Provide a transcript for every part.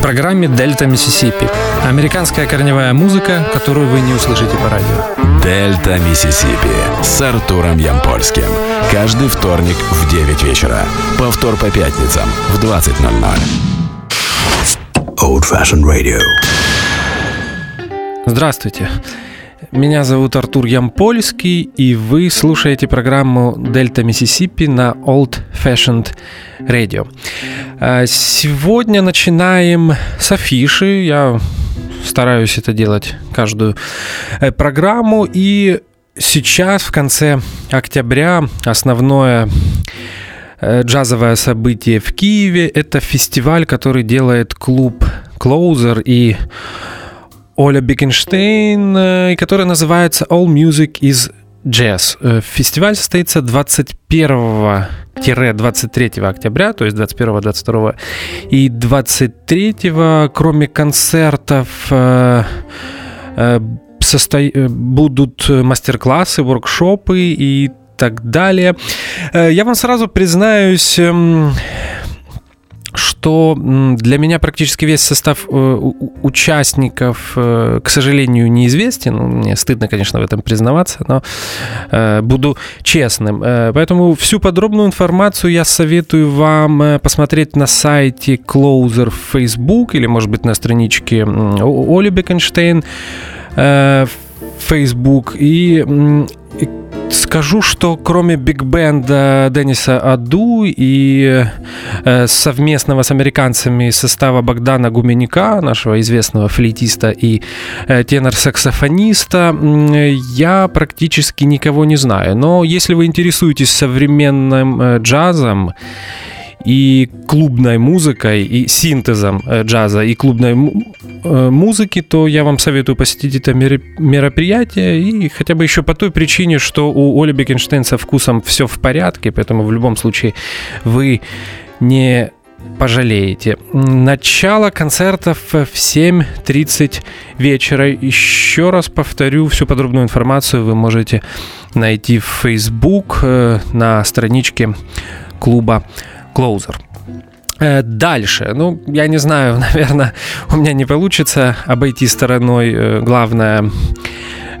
В программе «Дельта Миссисипи» американская корневая музыка, которую вы не услышите по радио. «Дельта Миссисипи» с Артуром Ямпольским. Каждый вторник в 9 вечера. Повтор по пятницам в 20.00. Old Fashioned Radio. Здравствуйте. Меня зовут Артур Ямпольский, и вы слушаете программу «Дельта Миссисипи» на Old Fashioned Radio. А, сегодня начинаем с афиши. Я стараюсь это делать каждую э, программу. И сейчас, в конце октября, основное э, джазовое событие в Киеве – это фестиваль, который делает клуб Closer и Оля Бекенштейн, э, который называется All Music is Jazz. Э, фестиваль состоится 21-23 октября, то есть 21, 22 и 23, кроме концертов, э, состо... будут мастер-классы, воркшопы и так далее. Я вам сразу признаюсь, эм, что для меня практически весь состав э, участников, э, к сожалению, неизвестен. Ну, мне стыдно, конечно, в этом признаваться, но э, буду честным. Поэтому всю подробную информацию я советую вам посмотреть на сайте Closer в Facebook или, может быть, на страничке Оли Бекенштейн в Facebook. И Скажу, что кроме биг-бенда Денниса Аду и э, совместного с американцами состава Богдана Гуменяка, нашего известного флейтиста и э, тенор-саксофониста, я практически никого не знаю. Но если вы интересуетесь современным э, джазом, и клубной музыкой, и синтезом э, джаза и клубной э, музыки, то я вам советую посетить это мероприятие. И хотя бы еще по той причине, что у Оли Бекенштейн со вкусом все в порядке, поэтому в любом случае вы не пожалеете. Начало концертов в 7.30 вечера. Еще раз повторю, всю подробную информацию вы можете найти в Facebook э, на страничке клуба Closer. Э, дальше. Ну, я не знаю, наверное, у меня не получится обойти стороной э, главное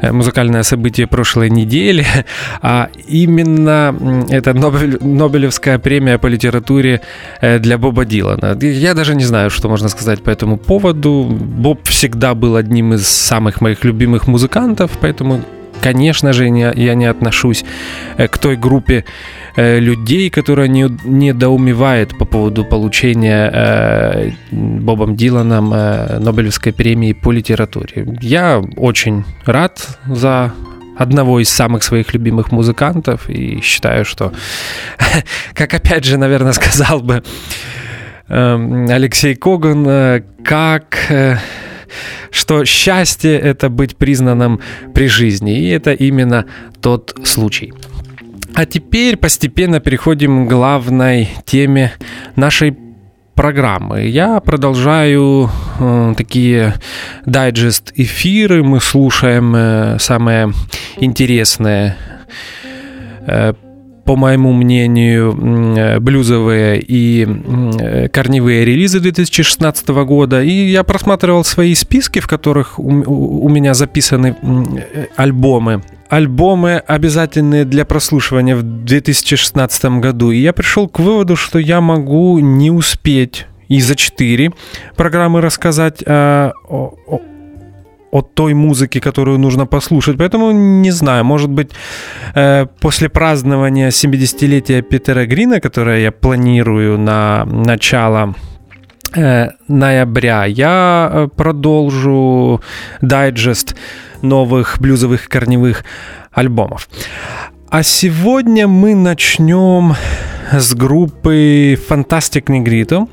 э, музыкальное событие прошлой недели, а именно это Нобелевская премия по литературе для Боба Дилана. Я даже не знаю, что можно сказать по этому поводу. Боб всегда был одним из самых моих любимых музыкантов, поэтому, конечно же, я не отношусь к той группе Э, людей, которые не, недоумевают по поводу получения э, Бобом Диланом э, Нобелевской премии по литературе. Я очень рад за одного из самых своих любимых музыкантов и считаю, что, как опять же, наверное, сказал бы э, Алексей Коган, э, как... Что счастье — это быть признанным при жизни. И это именно тот случай. А теперь постепенно переходим к главной теме нашей программы. Я продолжаю э, такие дайджест эфиры, мы слушаем э, самое интересное э, по моему мнению, э, блюзовые и э, корневые релизы 2016 года. И я просматривал свои списки, в которых у меня записаны э, альбомы альбомы обязательные для прослушивания в 2016 году. И я пришел к выводу, что я могу не успеть и за 4 программы рассказать о, о, о той музыке, которую нужно послушать. Поэтому не знаю, может быть, э, после празднования 70-летия Питера Грина, которое я планирую на начало э, ноября, я э, продолжу дайджест новых блюзовых корневых альбомов. А сегодня мы начнем с группы Fantastic Negrito.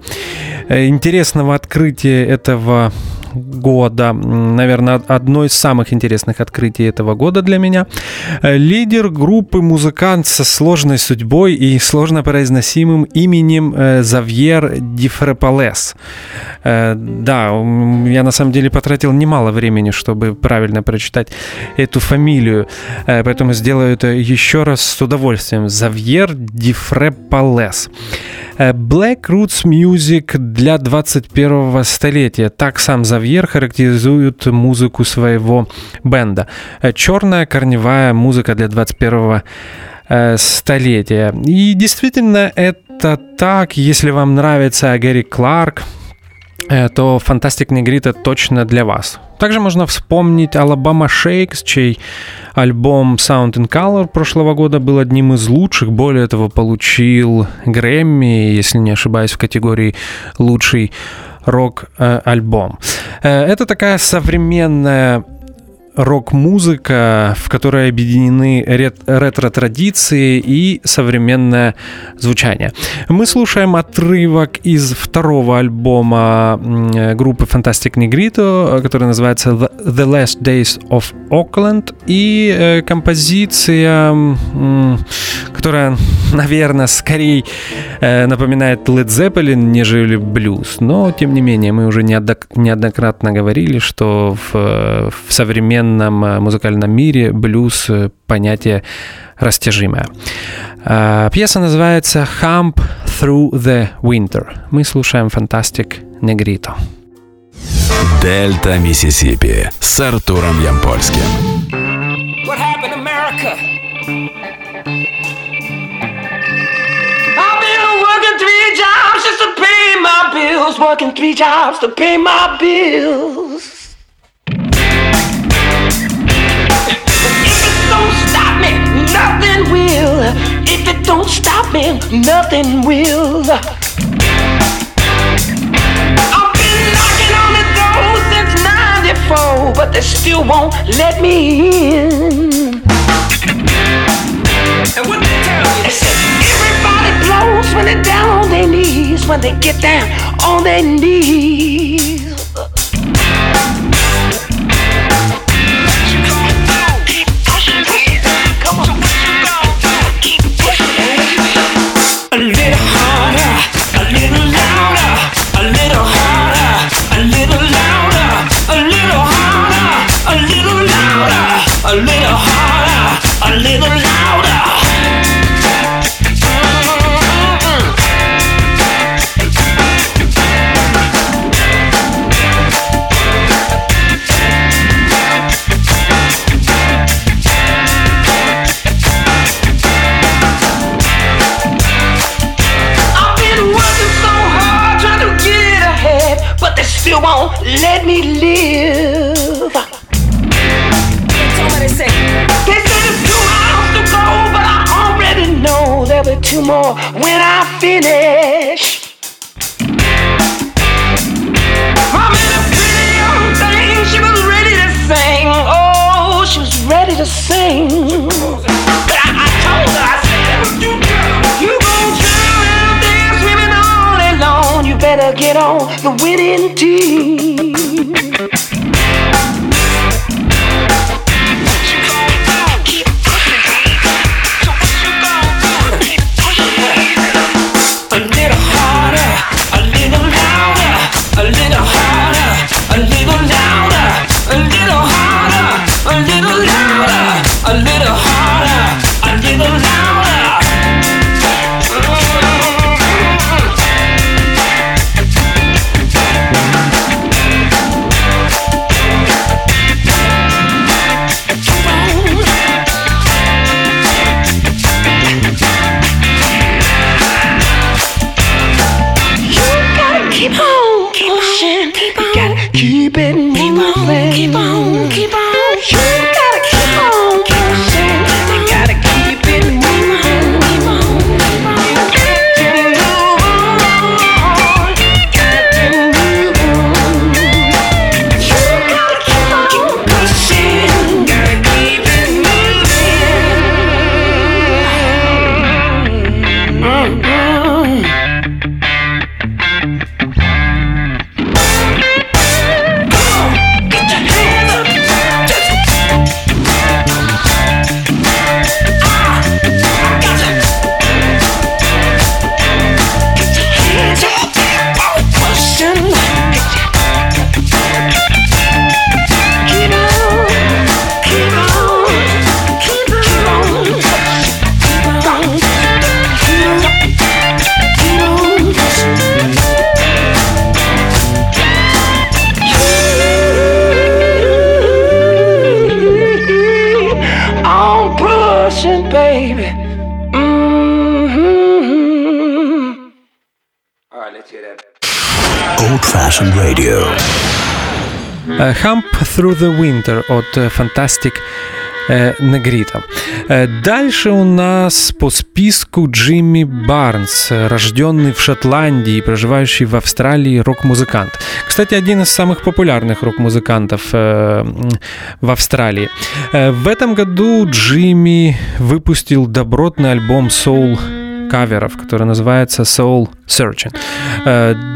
Интересного открытия этого года. Наверное, одно из самых интересных открытий этого года для меня. Э, лидер группы музыкант со сложной судьбой и сложно произносимым именем э, Завьер Дифрепалес. Э, да, я на самом деле потратил немало времени, чтобы правильно прочитать эту фамилию, поэтому сделаю это еще раз с удовольствием. Завьер Дифрепалес. Black Roots Music для 21-го столетия. Так сам Завьер характеризует музыку своего бенда. Черная корневая музыка для 21-го э, столетия. И действительно это так, если вам нравится Гэри Кларк, э, то Фантастик Негрита точно для вас. Также можно вспомнить Alabama Shakes, чей альбом Sound in Color прошлого года был одним из лучших. Более того, получил Грэмми, если не ошибаюсь, в категории «Лучший рок-альбом». Э, это такая современная рок-музыка, в которой объединены ретро-традиции и современное звучание. Мы слушаем отрывок из второго альбома группы Fantastic Negrito, который называется The Last Days of Auckland, и э, композиция, которая, наверное, скорее э, напоминает Led Zeppelin, нежели блюз, но, тем не менее, мы уже неоднократно говорили, что в, в современном современном э, музыкальном мире блюз э, понятие растяжимое. Э, пьеса называется «Hump Through the Winter». Мы слушаем «Фантастик Негрито». Дельта Миссисипи с Артуром Ямпольским. What happened, America? I've been working three jobs just to pay my bills, working three jobs to pay my bills. Will. If it don't stop me, nothing will. I've been knocking on the door since 94, but they still won't let me in. And what they tell you? They said everybody blows when they're down on their knees, when they get down on their knees. little louder, a little harder, a little louder. Hump Through the Winter от Fantastic Негрита. Дальше у нас по списку Джимми Барнс, рожденный в Шотландии и проживающий в Австралии рок-музыкант. Кстати, один из самых популярных рок-музыкантов в Австралии. В этом году Джимми выпустил добротный альбом Soul каверов, который называется Soul Searching.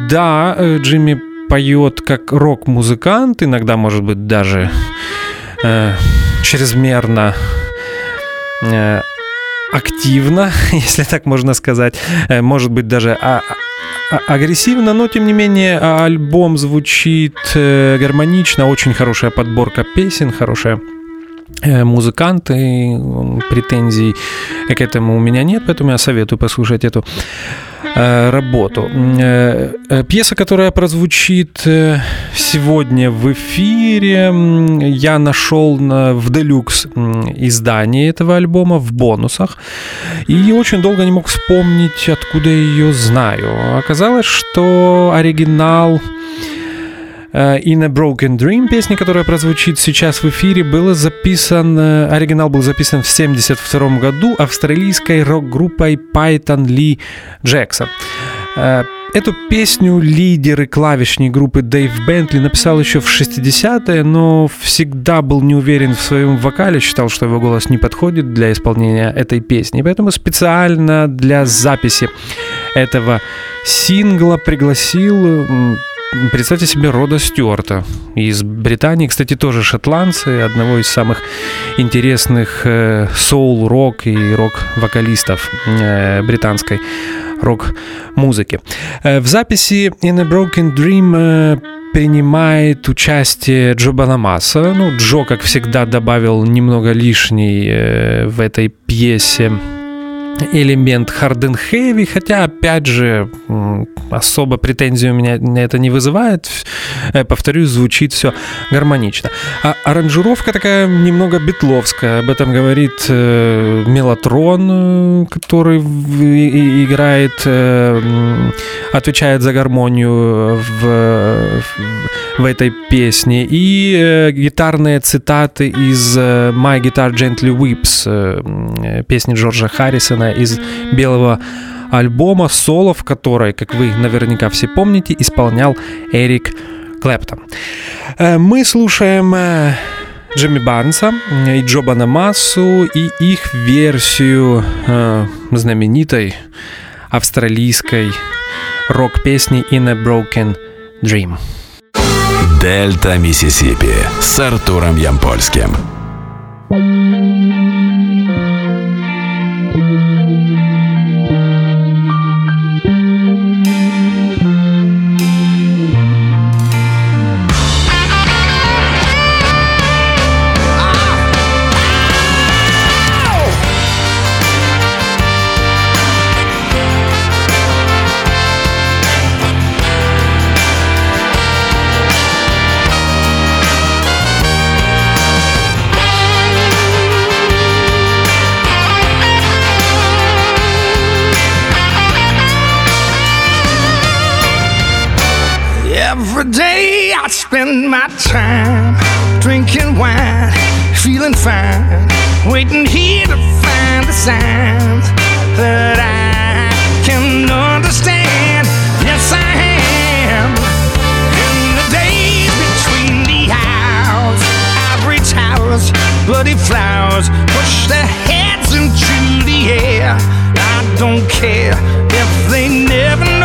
Да, Джимми поет как рок-музыкант, иногда, может быть, даже э, чрезмерно э, активно, если так можно сказать, э, может быть, даже а, а, агрессивно, но тем не менее альбом звучит э, гармонично, очень хорошая подборка песен, хорошая э, музыканты, претензий к этому у меня нет, поэтому я советую послушать эту работу. Э, э, пьеса, которая прозвучит сегодня в эфире, я нашел в делюкс издании этого альбома в бонусах и очень долго не мог вспомнить, откуда ее знаю. Оказалось, что оригинал In a Broken Dream, песни, которая прозвучит сейчас в эфире, был записан, оригинал был записан в 1972 году австралийской рок-группой Python Lee Jackson. Эту песню лидер и группы Дэйв Бентли написал еще в 60-е, но всегда был не уверен в своем вокале, считал, что его голос не подходит для исполнения этой песни. Поэтому специально для записи этого сингла пригласил представьте себе Рода Стюарта из Британии, кстати, тоже шотландцы, одного из самых интересных э, соул-рок и рок-вокалистов э, британской рок-музыки. Э, в записи In a Broken Dream принимает участие Джо Банамаса. Ну, Джо, как всегда, добавил немного лишней в этой пьесе элемент hard and heavy, хотя, опять же, особо претензий у меня это не вызывает. Э, повторюсь, звучит все гармонично. А аранжировка такая немного битловская. Об этом говорит э, Мелатрон, э, который играет, э, отвечает за гармонию в, в этой песне. И э, гитарные цитаты из э, My Guitar Gently Weeps, э, песни Джорджа Харрисона из «Белого альбома», соло в которой, как вы наверняка все помните, исполнял Эрик Клэптон. Э, мы слушаем э, Джимми Барнса и Джо Банамасу и их версию э, знаменитой австралийской рок-песни «In a Broken Dream». Дельта Миссисипи с Артуром Ямпольским. I spend my time drinking wine, feeling fine, waiting here to find the signs that I can understand. Yes, I am. In the days between the hours, ivory towers, bloody flowers push their heads into the air. I don't care if they never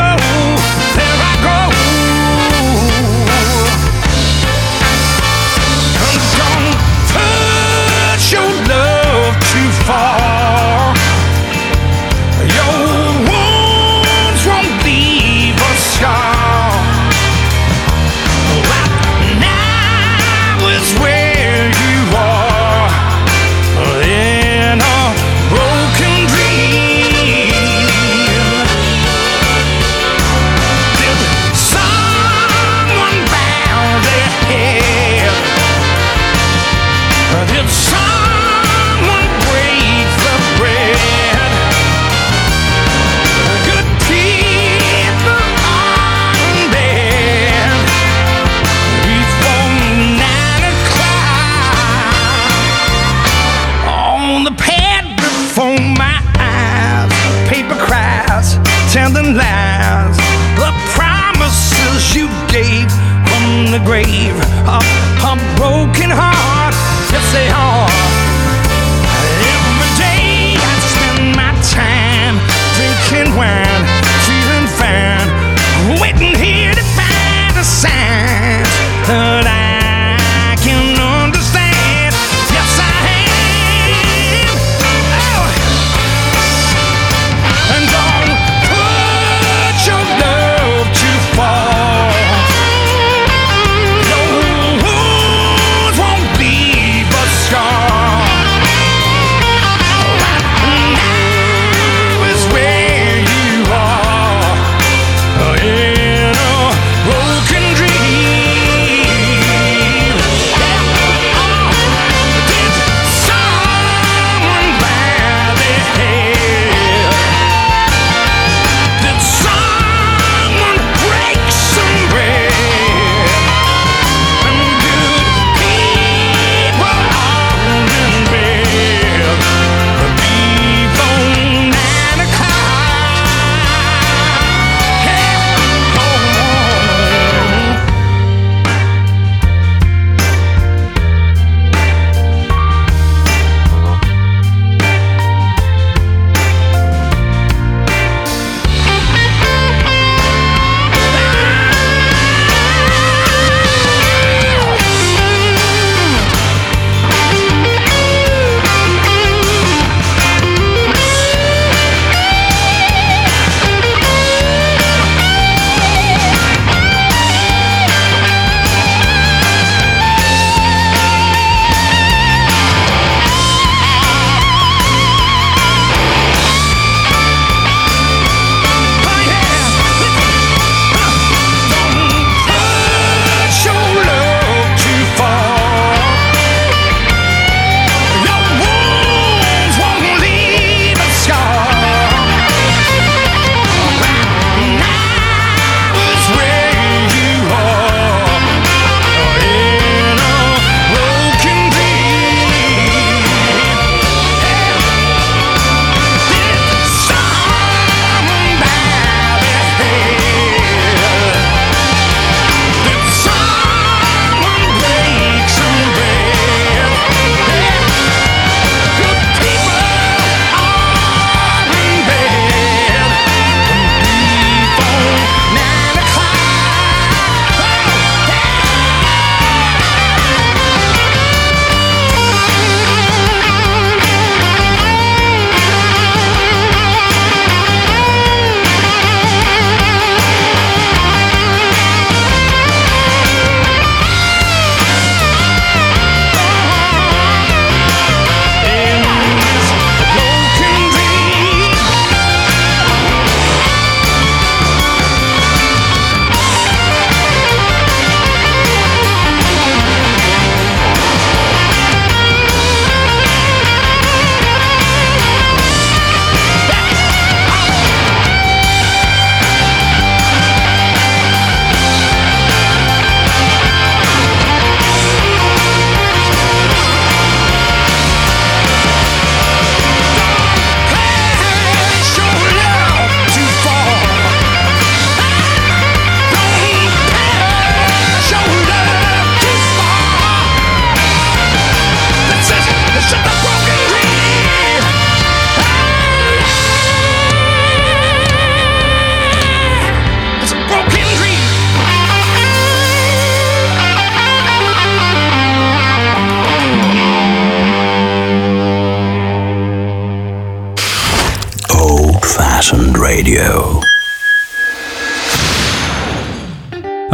and lies, the promises you gave from the grave of a broken heart. Yes, they are.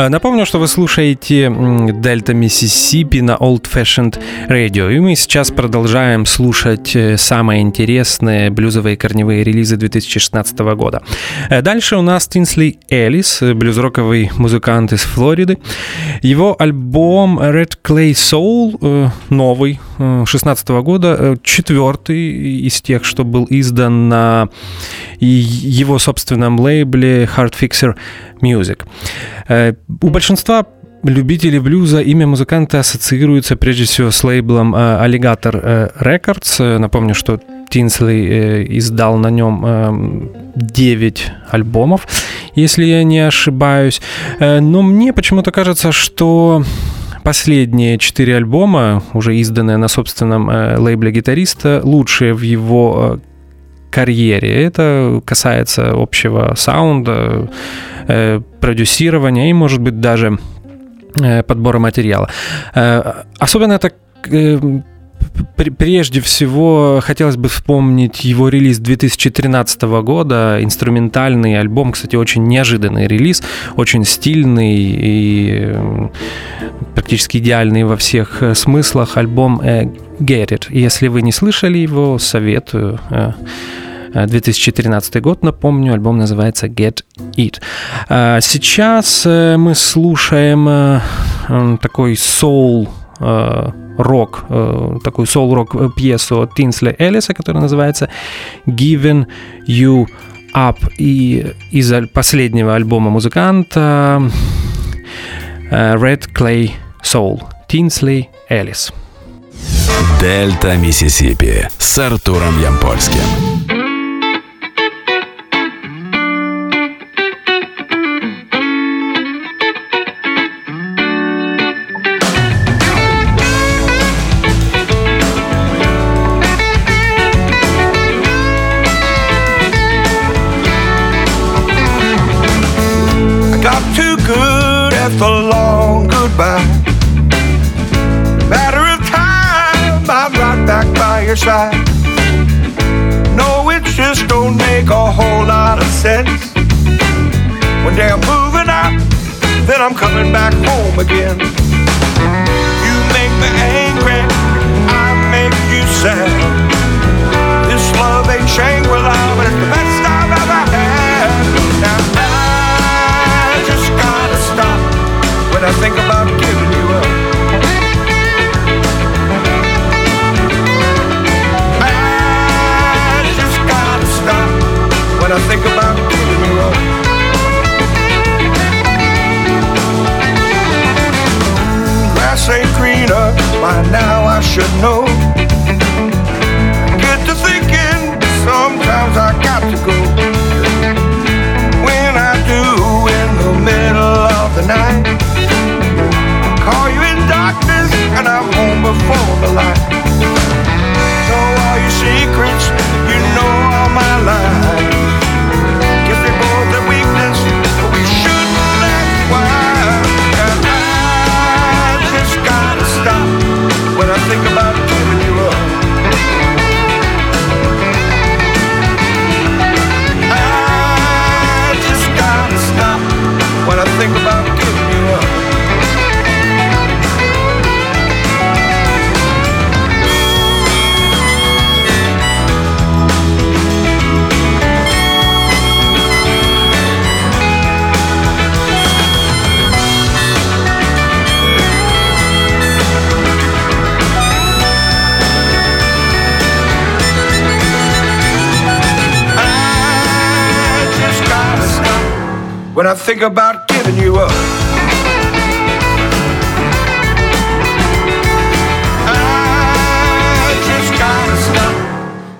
Э, напомню, что вы слушаете Дельта Миссисипи на Old Fashioned Radio. И мы сейчас продолжаем слушать э, самые интересные блюзовые корневые релизы 2016 года. Э, дальше у нас Тинсли Элис, блюзроковый музыкант из Флориды. Его альбом Red Clay Soul новый, 2016 года, э, четвертый из тех, что был издан на его собственном лейбле Hard Fixer Music. Э, у большинства любители блюза имя музыканта ассоциируется прежде всего с лейблом э, Alligator Records. Напомню, что Тинсли издал на нем 9 альбомов, если я не ошибаюсь. Но мне почему-то кажется, что последние четыре альбома, уже изданные на собственном лейбле гитариста, лучшие в его карьере. Это касается общего саунда, продюсирования и, может быть, даже Э, подбора материала. Э, особенно это э, прежде всего хотелось бы вспомнить его релиз 2013 года, инструментальный альбом, кстати, очень неожиданный релиз, очень стильный и практически идеальный во всех смыслах альбом Get It. Если вы не слышали его, советую 2013 год, напомню, альбом называется Get It. А, сейчас э, мы слушаем э, такой э, рок, такую соул-рок пьесу от Тинсли Эллиса, которая называется Given You Up. И из последнего альбома музыканта Red Clay Soul Тинсли Эллис. Дельта Миссисипи с Артуром Ямпольским. I'm coming back home again.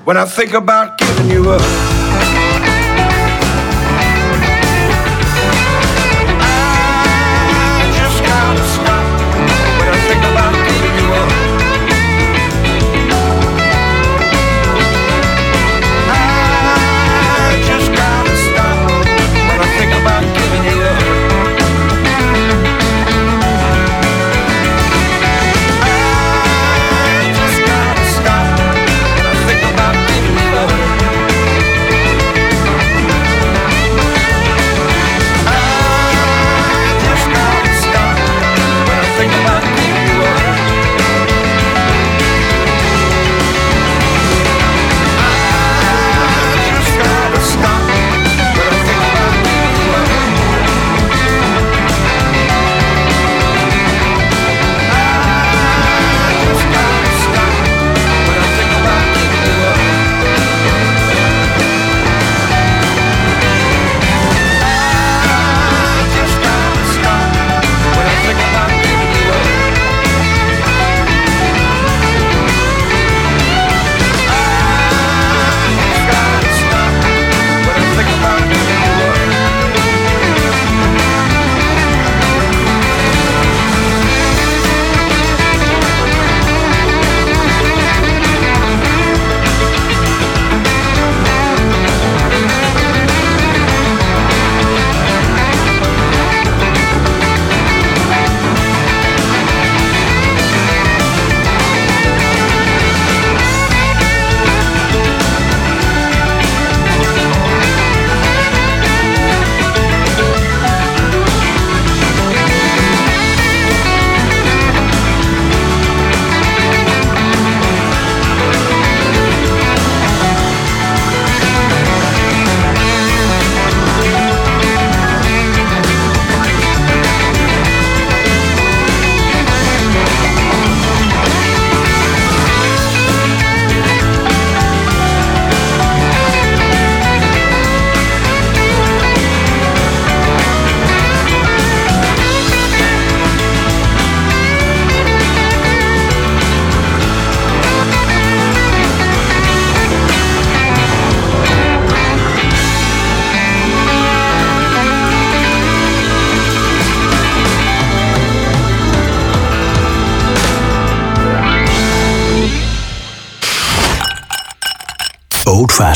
When I think about giving you up.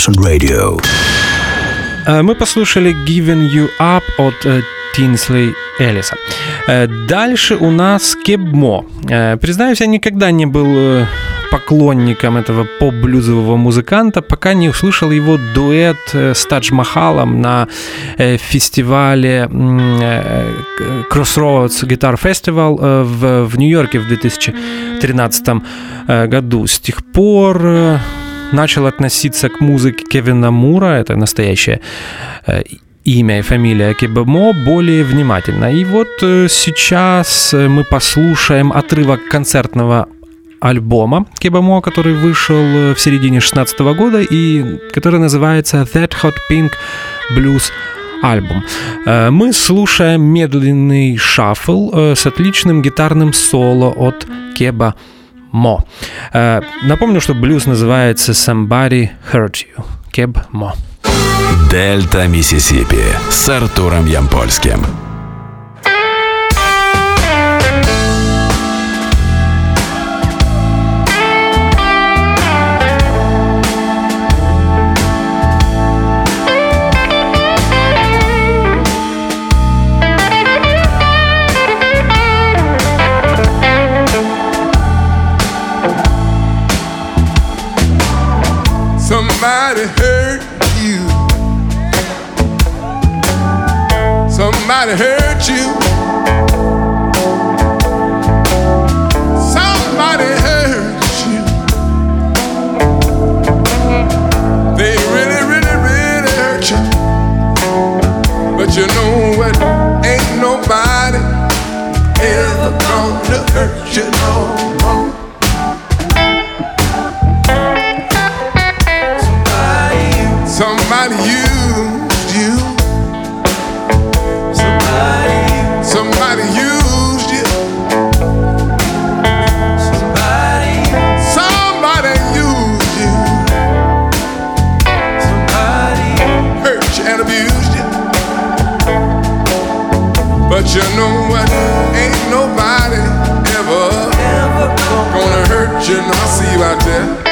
Fashioned Radio. Э, Мы послушали Giving You Up от э, Тинсли Элиса. Э, Дальше у нас Кебмо. Признаюсь, я никогда не был поклонником этого поп-блюзового музыканта, пока не услышал его дуэт с Тадж Махалом на фестивале Crossroads Guitar Festival в, в Нью-Йорке в 2013 э, году. С тех пор начал относиться к музыке Кевина Мура, это настоящее э, имя и фамилия Кебемо более внимательно. И вот э, сейчас э, мы послушаем отрывок концертного альбома Кебемо, который вышел в середине 16 года и который называется That Hot Pink Blues альбом. Мы слушаем медленный шаффл с отличным гитарным соло от Кеба Мо. Э, Напомню, что блюз называется Somebody Hurt You. Кеб Мо. Дельта Миссисипи с Артуром Ямпольским. Somebody hurt you. Somebody hurt you. They really, really, really hurt you. But you know what? Ain't nobody ever gonna hurt you know what? Ain't nobody ever, gonna hurt you. No, I see you out there.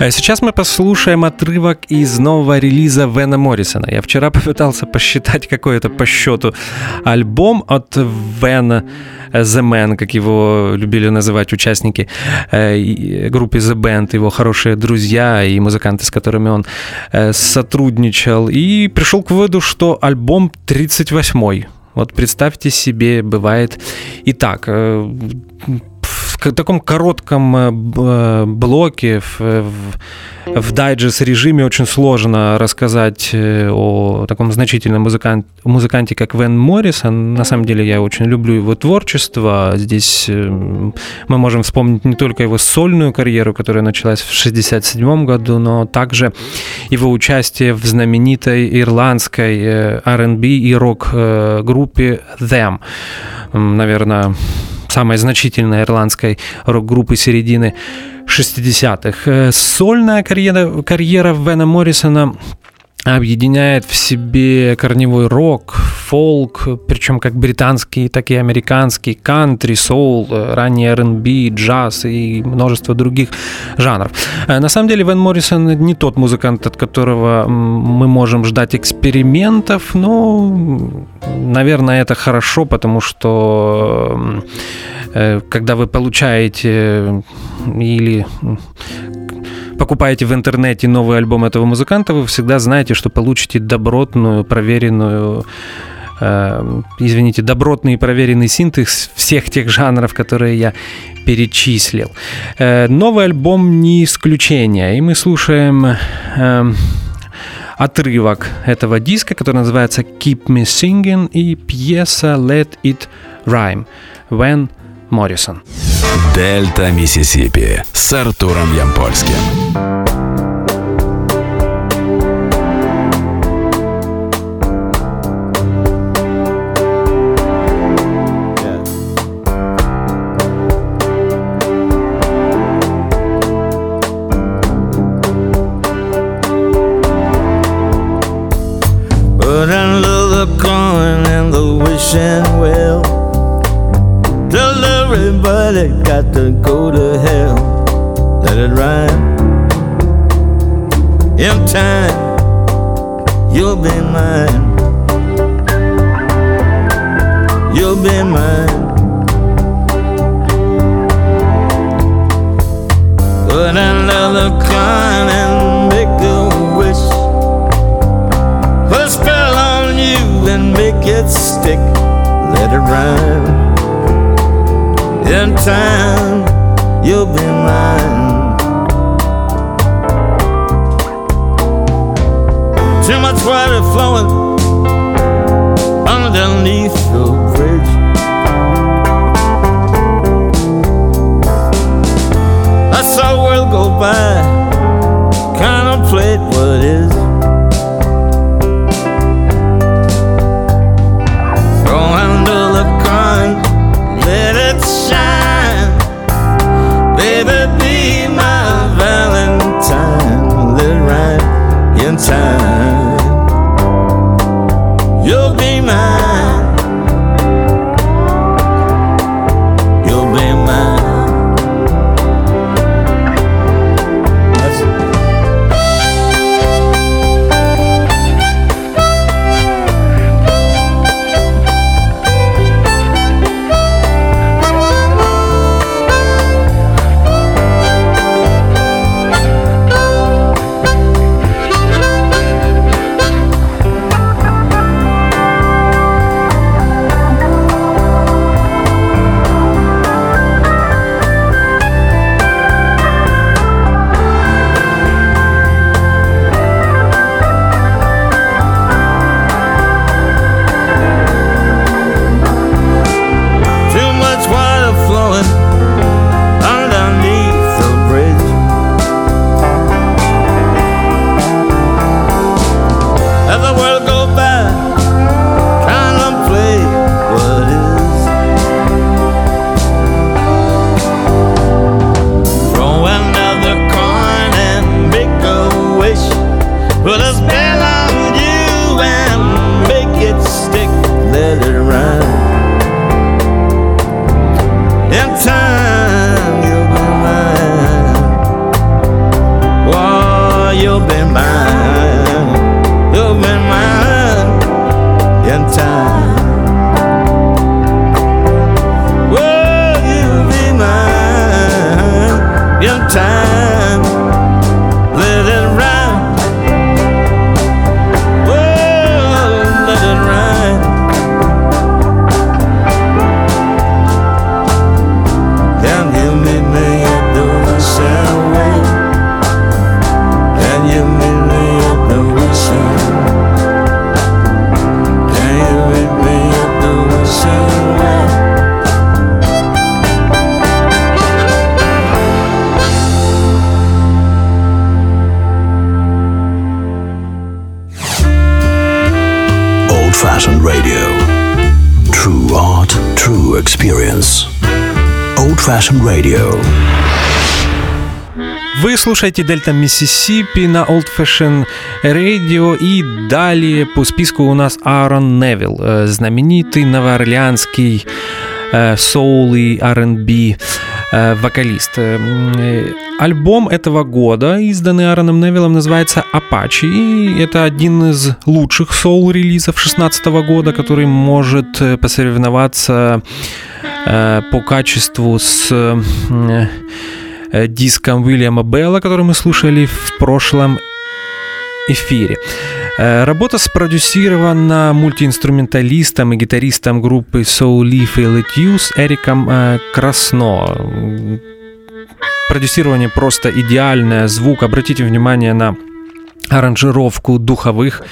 Сейчас мы послушаем отрывок из нового релиза Вена Моррисона. Я вчера попытался посчитать, какой это по счету альбом от Вена The Man, как его любили называть участники э, и- группы The Band, его хорошие друзья и музыканты, с которыми он э, сотрудничал. И пришел к выводу, что альбом 38-й. Вот представьте себе, бывает и так. Э, В таком коротком э, э, блоке, в, в- в дайджест режиме очень сложно рассказать э, о таком значительном музыкант, музыканте, как Вен Моррисон. На самом деле я очень люблю его творчество. Здесь э, мы можем вспомнить не только его сольную карьеру, которая началась в 1967 году, но также его участие в знаменитой ирландской э, R&B и рок-группе Them. Наверное, самой значительной ирландской рок-группы середины 60-х. Э, Сольная карьера, карьера Вена Моррисона объединяет в себе корневой рок, фолк, причем как британский, так и американский, кантри, соул, э, ранний R&B, джаз и множество других жанров. Э, На самом деле Вен Моррисон не тот музыкант, от которого мы можем ждать экспериментов, но, наверное, это хорошо, потому что э, когда вы получаете или покупаете в интернете новый альбом этого музыканта, вы всегда знаете, что получите добротную, проверенную э, извините, добротный и проверенный синтез всех тех жанров, которые я перечислил. Э, новый альбом не исключение, и мы слушаем э, отрывок этого диска, который называется Keep Me Singing и пьеса Let It Rhyme. Вен Моррисон. Дельта Миссисипи с Артуром Ямпольским. Everybody got to go to hell. Let it rhyme. In time, you'll be mine. You'll be mine. Put another corn and make a wish. Put a spell on you and make it stick. Let it rhyme. In time, you'll be mine. Too much water flowing underneath the bridge. I saw a world go by, contemplate what is. time. True experience. Old fashioned radio. Вы слушаете Дельта Миссисипи на Old Fashion Radio и далее по списку у нас Аарон Невилл, э, знаменитый новоорлеанский э, соул и R&B вокалист. Альбом этого года, изданный Аароном Невиллом, называется «Апачи», и это один из лучших соул-релизов 2016 года, который может посоревноваться по качеству с Э, диском Уильяма Белла, который мы слушали в прошлом эфире. Э, работа спродюсирована мультиинструменталистом и гитаристом группы Soul Leaf и Let Use Эриком э, Красно. Продюсирование просто идеальное, звук, обратите внимание на аранжировку духовых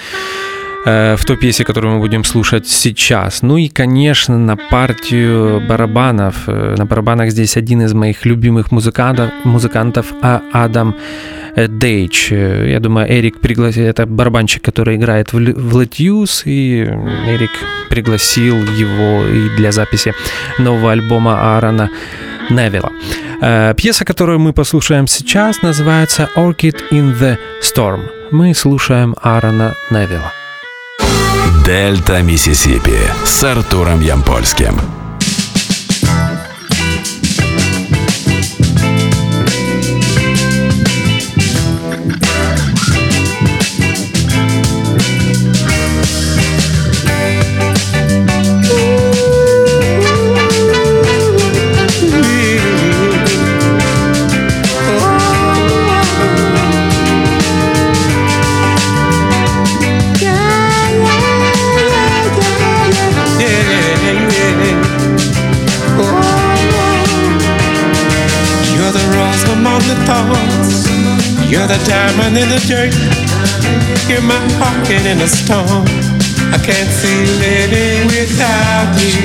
в той пьесе, которую мы будем слушать сейчас. Ну и, конечно, на партию барабанов. На барабанах здесь один из моих любимых музыкантов, музыкантов Адам Дейч. Я думаю, Эрик пригласил... Это барабанщик, который играет в, в и Эрик пригласил его и для записи нового альбома Аарона Невилла. Пьеса, которую мы послушаем сейчас, называется «Orchid in the Storm». Мы слушаем Аарона Невилла. Дельта Миссисипи с Артуром Ямпольским. In the dirt. You're my pocket in a storm. I can't see living without you.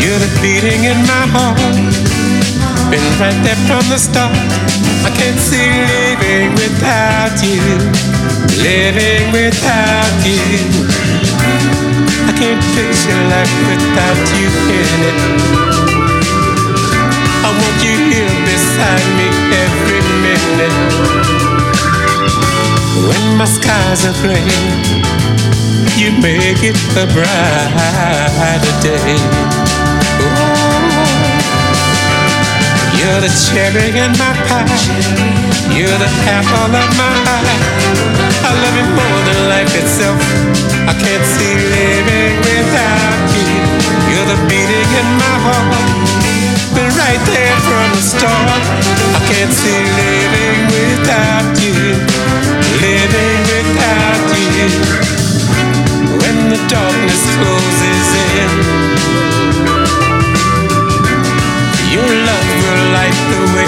You're the beating in my heart. Been right there from the start. I can't see living without you. Living without you. I can't picture life without you in it. I want you here beside me every minute. When my skies are gray, you make it a brighter day. Oh, you're the cherry in my pie. You're the apple of my eye. I love you more than life itself. I can't see living without you. You're the beating in my heart. Been right there from the start. I can't see living without you living without you. When the darkness closes in, your love will light the way.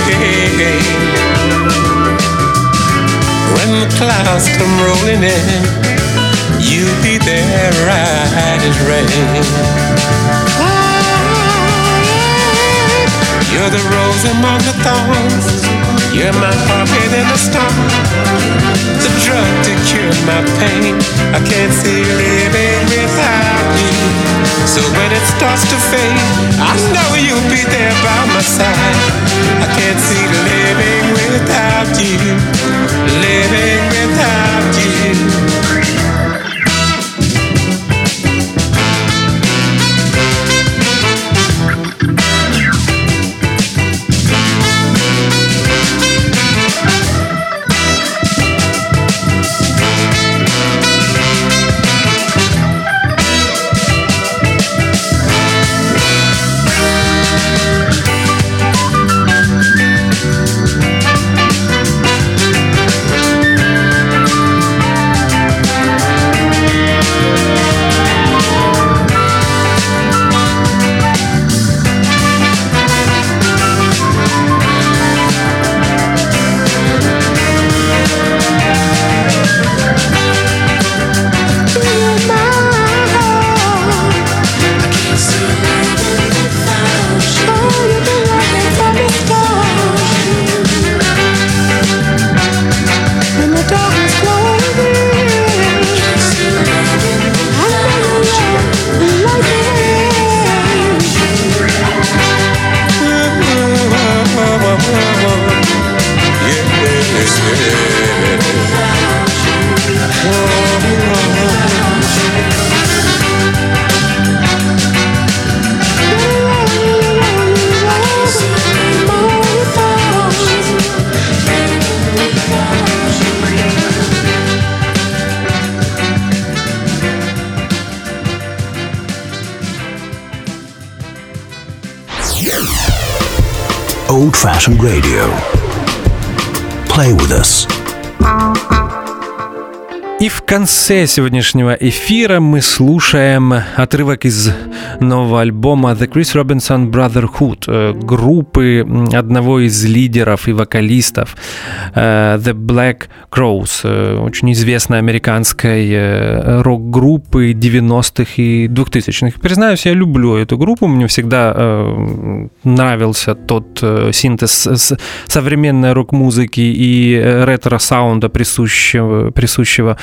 When the clouds come rolling in, you'll be there right as rain. You're the rose among the thorns. You're my pocket in the storm, the drug to cure my pain. I can't see living without you. So when it starts to fade, I know you'll be there by my side. I can't see living without you, living without you. Old Fashioned Radio. Play with us. И в конце сегодняшнего эфира мы слушаем отрывок из нового альбома The Chris Robinson Brotherhood, э, группы одного из лидеров и вокалистов э, The Black Crows, э, очень известной американской рок-группы 90-х и 2000-х. Признаюсь, я люблю эту группу, мне всегда нравился тот синтез современной рок-музыки и ретро-саунда, присущего, присущего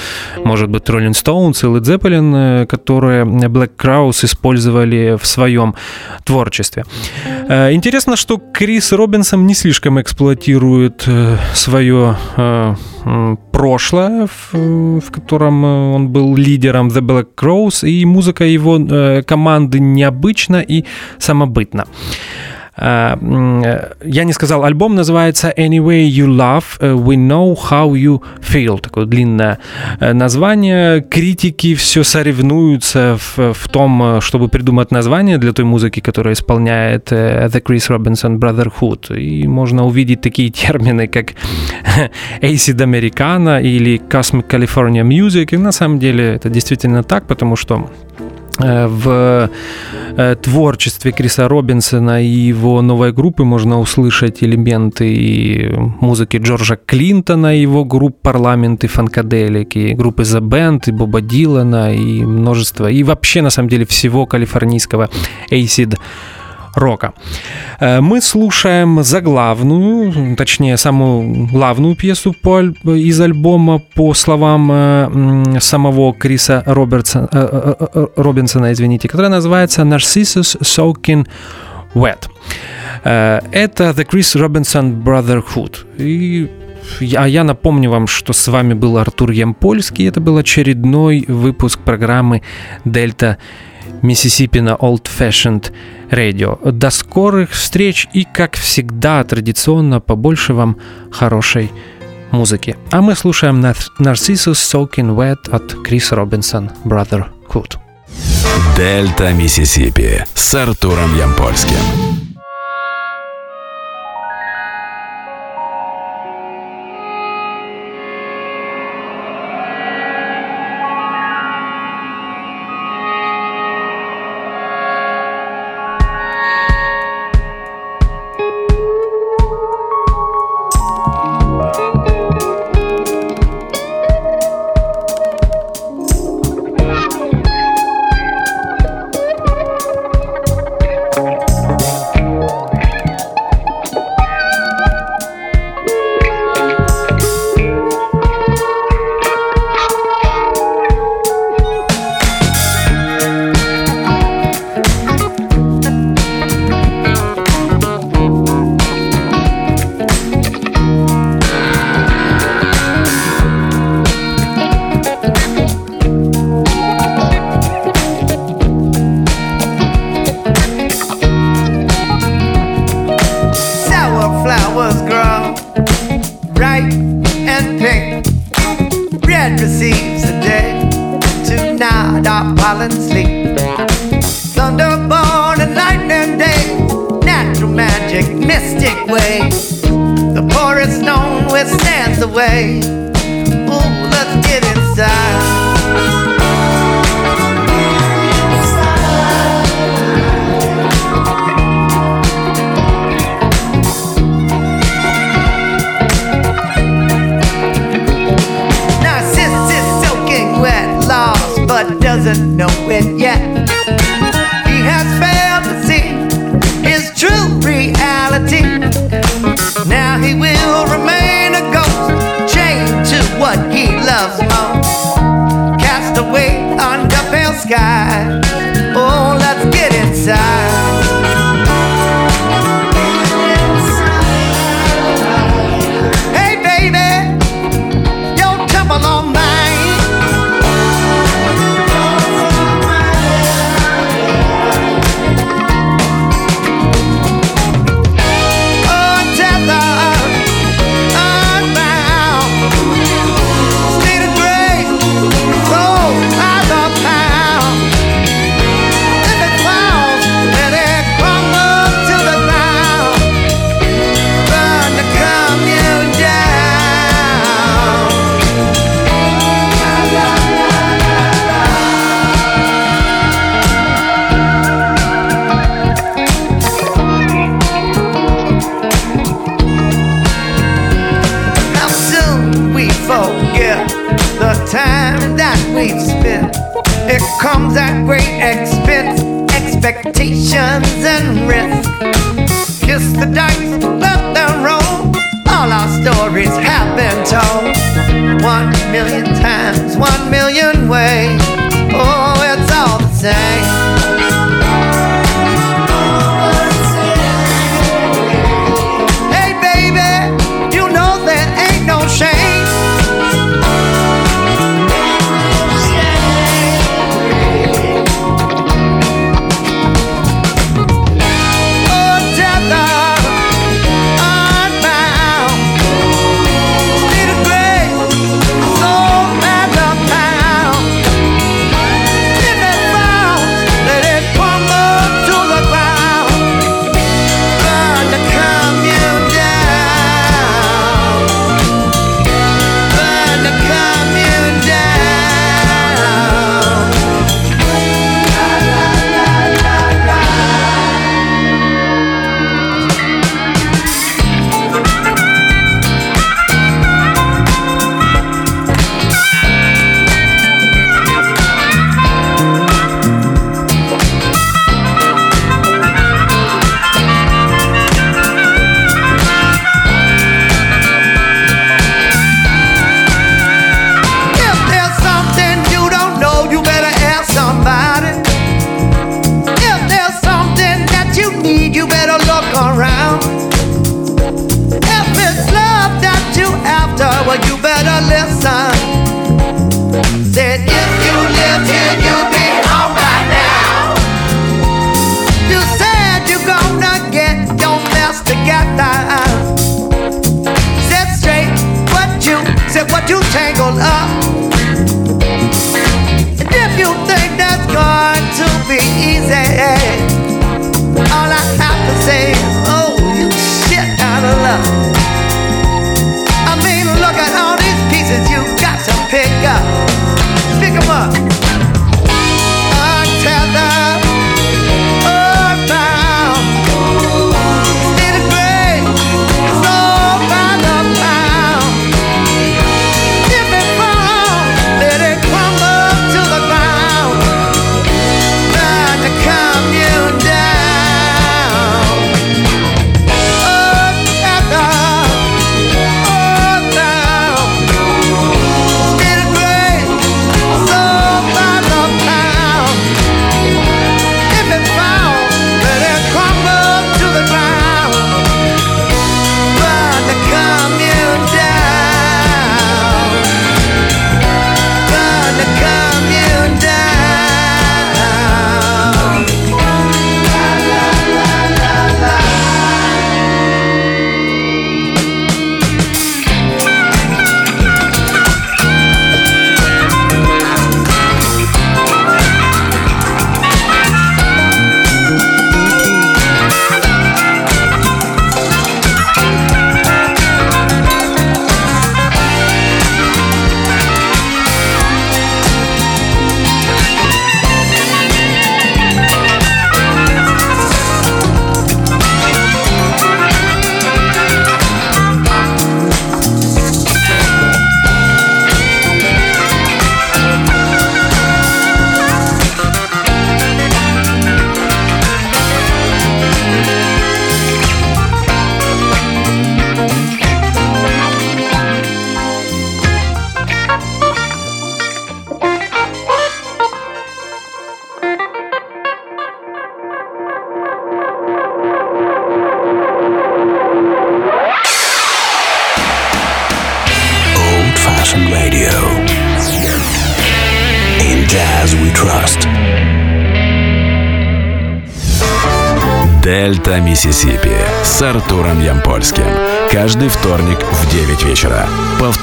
может быть, Rolling Stones и Led Zeppelin, которые Black Crowes использовали в своем творчестве. Э, интересно, что Крис Робинсон не слишком эксплуатирует э, свое э, прошлое, в, котором он был лидером The Black Crowes, и музыка его команды необычна и самобытна. Э, я не сказал, альбом называется Anyway You Love, э, We Know How You Feel. Такое длинное э, название. Критики все соревнуются в, в том, чтобы придумать название для той музыки, которая исполняет The Chris Robinson Brotherhood. И можно увидеть такие термины, как Acid Americana или Cosmic California Music. И на самом деле это действительно так, потому что Э, в э, творчестве Криса Робинсона и его новой группы можно услышать элементы музыки Джорджа Клинтона, его групп «Парламент» и «Фанкаделик», и группы The Band, и Боба Дилана, и множество, и вообще, на самом деле, всего калифорнийского acid рока. Мы слушаем заглавную, точнее, самую главную пьесу по, из альбома по словам самого Криса Робертса, Робинсона, извините, которая называется «Narcissus Soaking Wet». Это The Chris Robinson Brotherhood. И а я напомню вам, что с вами был Артур Ямпольский. Это был очередной выпуск программы «Дельта Миссисипи на Old Fashioned Radio. До скорых встреч и, как всегда, традиционно побольше вам хорошей музыки. А мы слушаем Narcissus Soaking Wet от Крис Робинсон Brotherhood. Дельта Миссисипи с Артуром Ямпольским.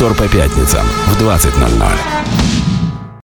Повтор по пятницам в 20.00.